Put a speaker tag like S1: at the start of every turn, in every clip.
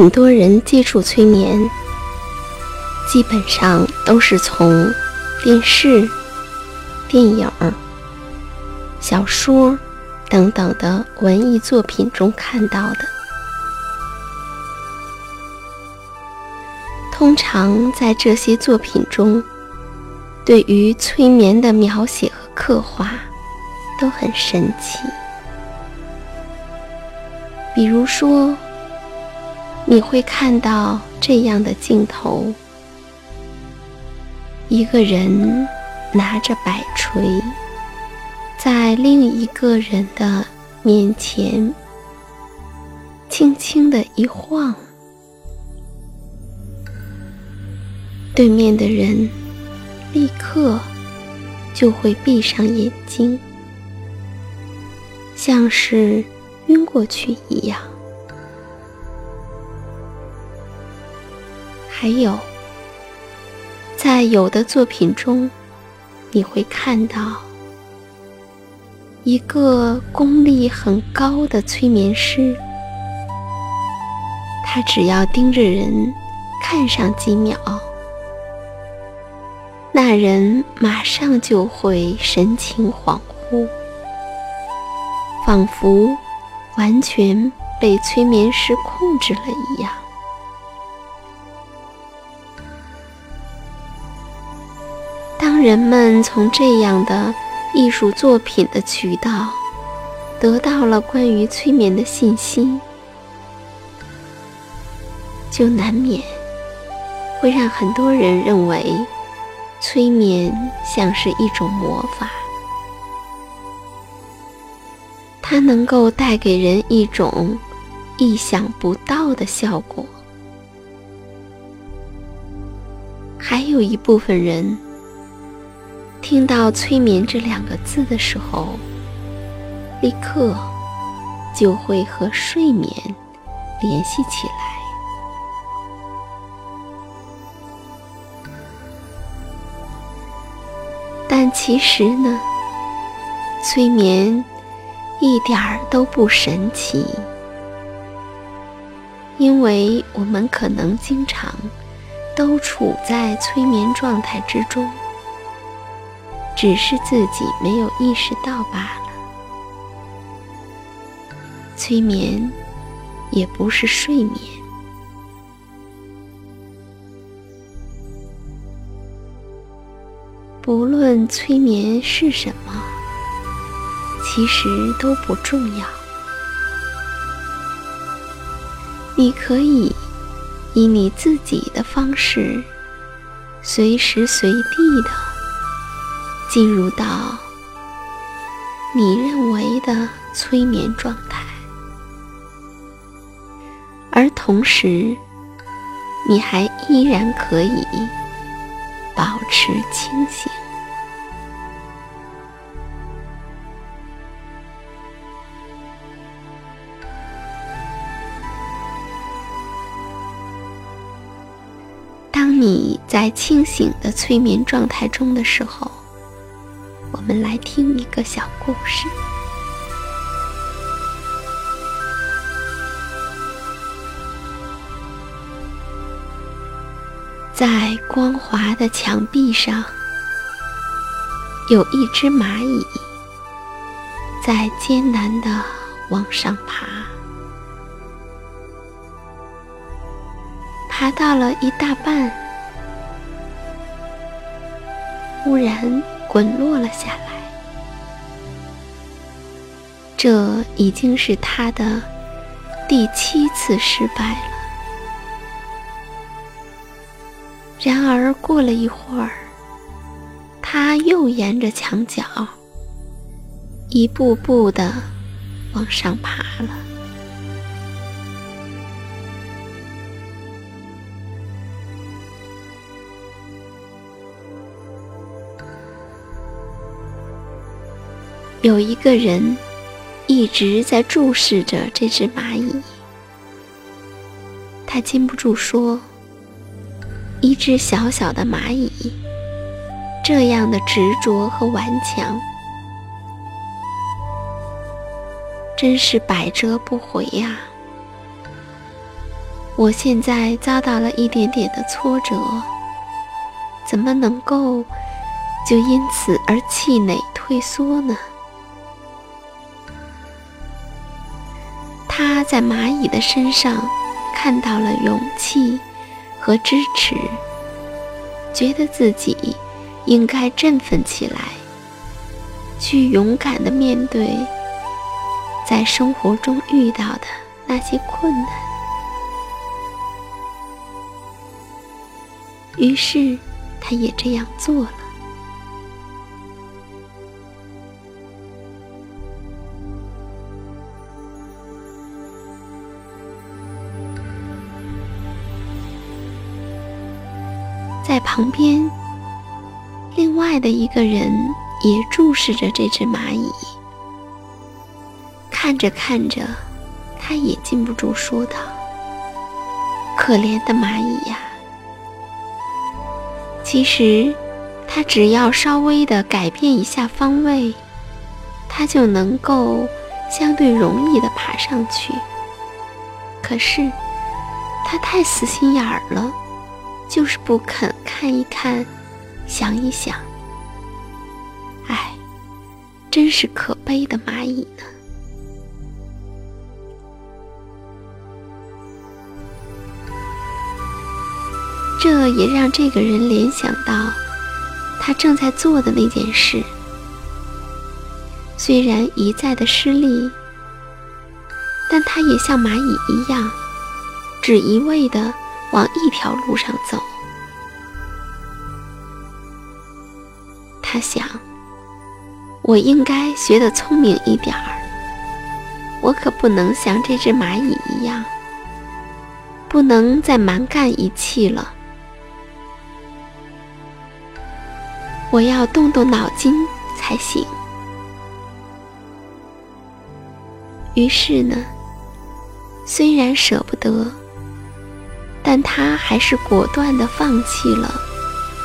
S1: 很多人接触催眠，基本上都是从电视、电影、小说等等的文艺作品中看到的。通常在这些作品中，对于催眠的描写和刻画都很神奇，比如说。你会看到这样的镜头：一个人拿着摆锤，在另一个人的面前轻轻的一晃，对面的人立刻就会闭上眼睛，像是晕过去一样。还有，在有的作品中，你会看到一个功力很高的催眠师，他只要盯着人看上几秒，那人马上就会神情恍惚，仿佛完全被催眠师控制了一样。人们从这样的艺术作品的渠道得到了关于催眠的信息，就难免会让很多人认为催眠像是一种魔法，它能够带给人一种意想不到的效果。还有一部分人。听到“催眠”这两个字的时候，立刻就会和睡眠联系起来。但其实呢，催眠一点儿都不神奇，因为我们可能经常都处在催眠状态之中。只是自己没有意识到罢了。催眠也不是睡眠，不论催眠是什么，其实都不重要。你可以以你自己的方式，随时随地的。进入到你认为的催眠状态，而同时，你还依然可以保持清醒。当你在清醒的催眠状态中的时候。我们来听一个小故事。在光滑的墙壁上，有一只蚂蚁在艰难的往上爬，爬到了一大半，忽然。滚落了下来，这已经是他的第七次失败了。然而过了一会儿，他又沿着墙角一步步的往上爬了。有一个人一直在注视着这只蚂蚁，他禁不住说：“一只小小的蚂蚁，这样的执着和顽强，真是百折不回呀！我现在遭到了一点点的挫折，怎么能够就因此而气馁退缩呢？”他在蚂蚁的身上看到了勇气和支持，觉得自己应该振奋起来，去勇敢的面对在生活中遇到的那些困难。于是，他也这样做了。在旁边，另外的一个人也注视着这只蚂蚁，看着看着，他也禁不住说道：“可怜的蚂蚁呀！其实，它只要稍微的改变一下方位，它就能够相对容易的爬上去。可是，它太死心眼儿了。”就是不肯看一看，想一想。唉，真是可悲的蚂蚁呢。这也让这个人联想到他正在做的那件事。虽然一再的失利，但他也像蚂蚁一样，只一味的。往一条路上走，他想：我应该学得聪明一点儿。我可不能像这只蚂蚁一样，不能再蛮干一气了。我要动动脑筋才行。于是呢，虽然舍不得，但他还是果断地放弃了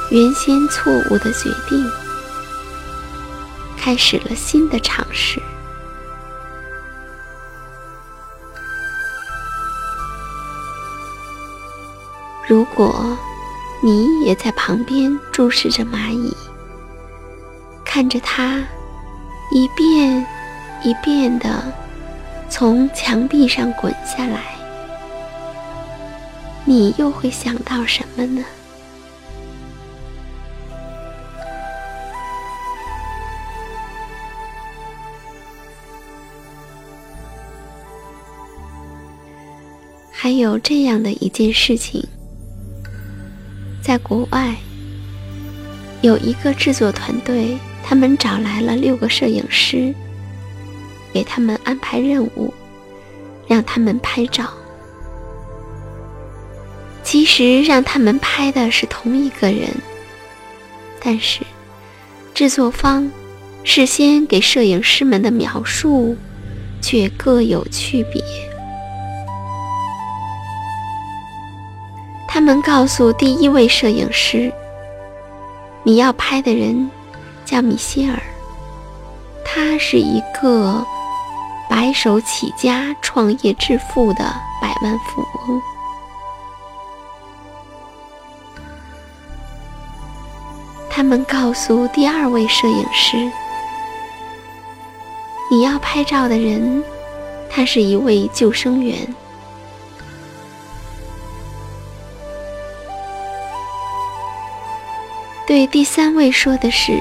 S1: 原先错误的决定，开始了新的尝试。如果你也在旁边注视着蚂蚁，看着它一遍一遍的从墙壁上滚下来，你又会想到什么呢？还有这样的一件事情。在国外，有一个制作团队，他们找来了六个摄影师，给他们安排任务，让他们拍照。其实让他们拍的是同一个人，但是制作方事先给摄影师们的描述却各有区别。他们告诉第一位摄影师：“你要拍的人叫米歇尔，他是一个白手起家、创业致富的百万富翁。”他们告诉第二位摄影师：“你要拍照的人，他是一位救生员。”对第三位说的是：“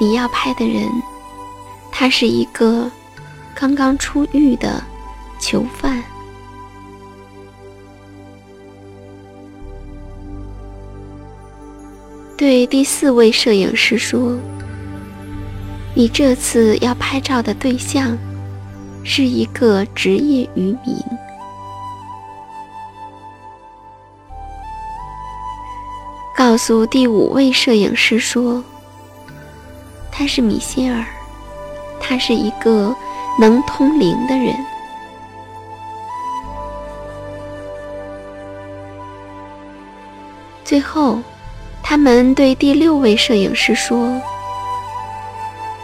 S1: 你要拍的人，他是一个刚刚出狱的囚犯。”对第四位摄影师说：“你这次要拍照的对象是一个职业渔民。”告诉第五位摄影师说：“他是米歇尔，他是一个能通灵的人。”最后，他们对第六位摄影师说：“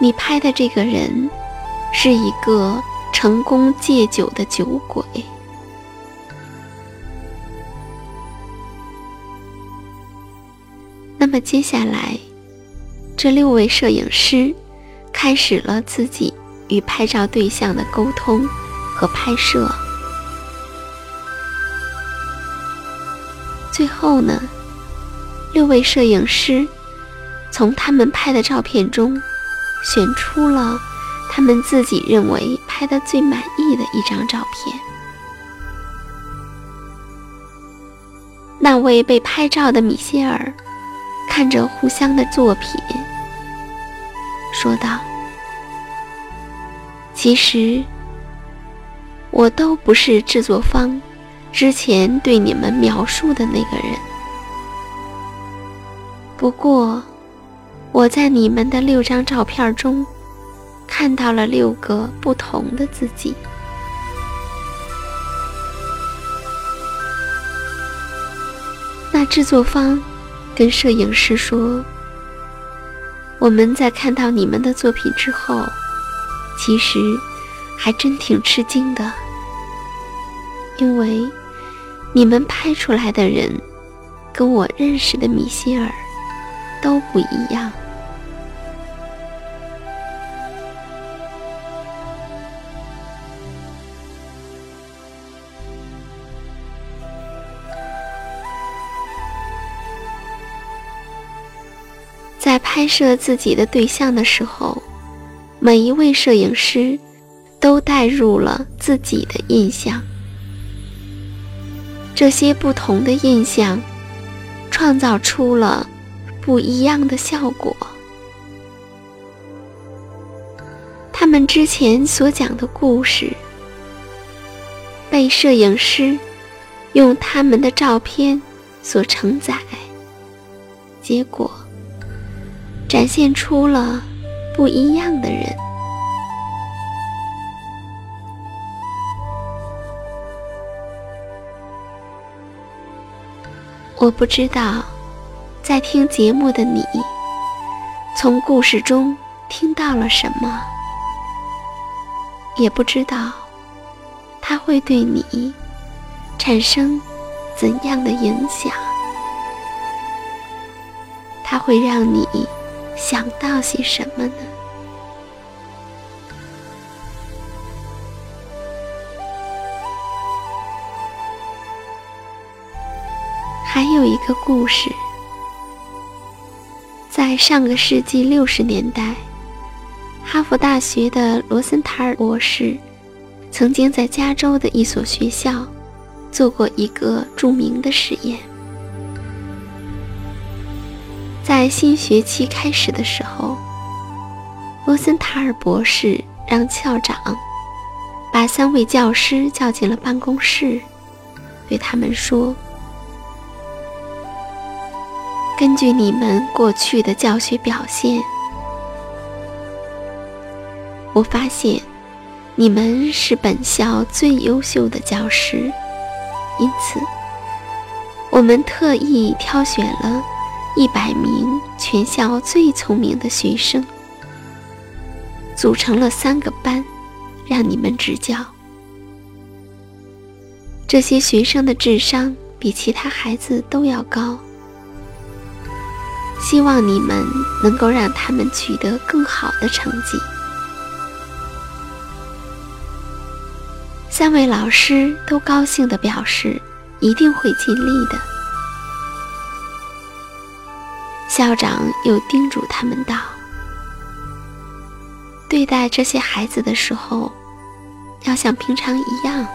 S1: 你拍的这个人是一个成功戒酒的酒鬼。”那么接下来，这六位摄影师开始了自己与拍照对象的沟通和拍摄。最后呢，六位摄影师从他们拍的照片中选出了他们自己认为拍的最满意的一张照片。那位被拍照的米歇尔。看着互相的作品，说道：“其实，我都不是制作方之前对你们描述的那个人。不过，我在你们的六张照片中看到了六个不同的自己。”那制作方。跟摄影师说：“我们在看到你们的作品之后，其实还真挺吃惊的，因为你们拍出来的人跟我认识的米歇尔都不一样。”在拍摄自己的对象的时候，每一位摄影师都带入了自己的印象。这些不同的印象创造出了不一样的效果。他们之前所讲的故事被摄影师用他们的照片所承载，结果。展现出了不一样的人。我不知道，在听节目的你，从故事中听到了什么，也不知道，它会对你产生怎样的影响，它会让你想到些什么呢？还有一个故事，在上个世纪六十年代，哈佛大学的罗森塔尔博士曾经在加州的一所学校做过一个著名的实验。在新学期开始的时候，罗森塔尔博士让校长把三位教师叫进了办公室，对他们说。根据你们过去的教学表现，我发现你们是本校最优秀的教师，因此我们特意挑选了一百名全校最聪明的学生，组成了三个班，让你们指教。这些学生的智商比其他孩子都要高。希望你们能够让他们取得更好的成绩。三位老师都高兴地表示，一定会尽力的。校长又叮嘱他们道：“对待这些孩子的时候，要像平常一样，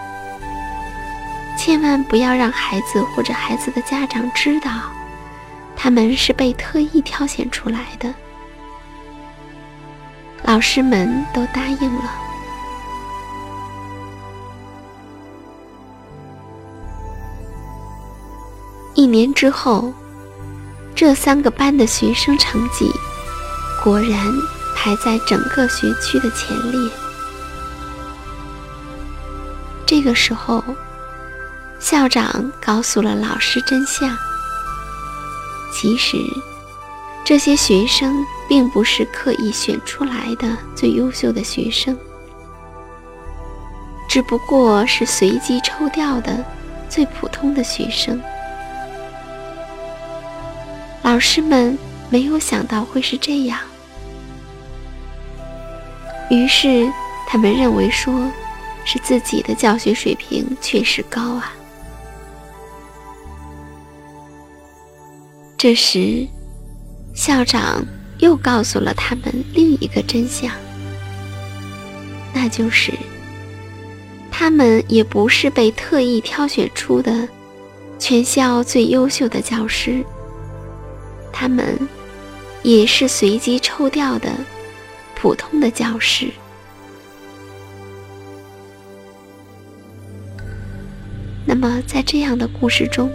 S1: 千万不要让孩子或者孩子的家长知道。”他们是被特意挑选出来的，老师们都答应了。一年之后，这三个班的学生成绩果然排在整个学区的前列。这个时候，校长告诉了老师真相。其实，这些学生并不是刻意选出来的最优秀的学生，只不过是随机抽调的最普通的学生。老师们没有想到会是这样，于是他们认为说，是自己的教学水平确实高啊。这时，校长又告诉了他们另一个真相，那就是，他们也不是被特意挑选出的全校最优秀的教师，他们也是随机抽调的普通的教师。那么，在这样的故事中，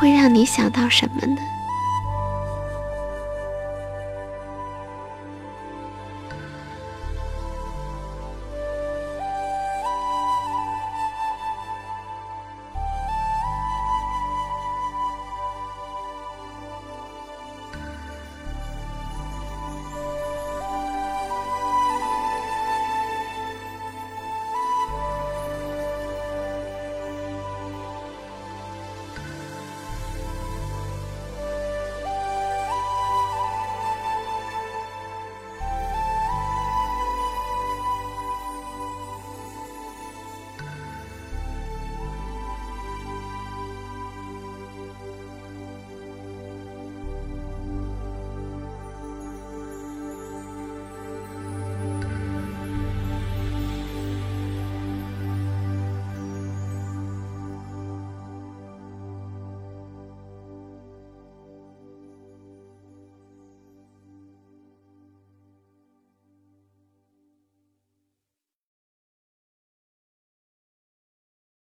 S1: 会让你想到什么呢？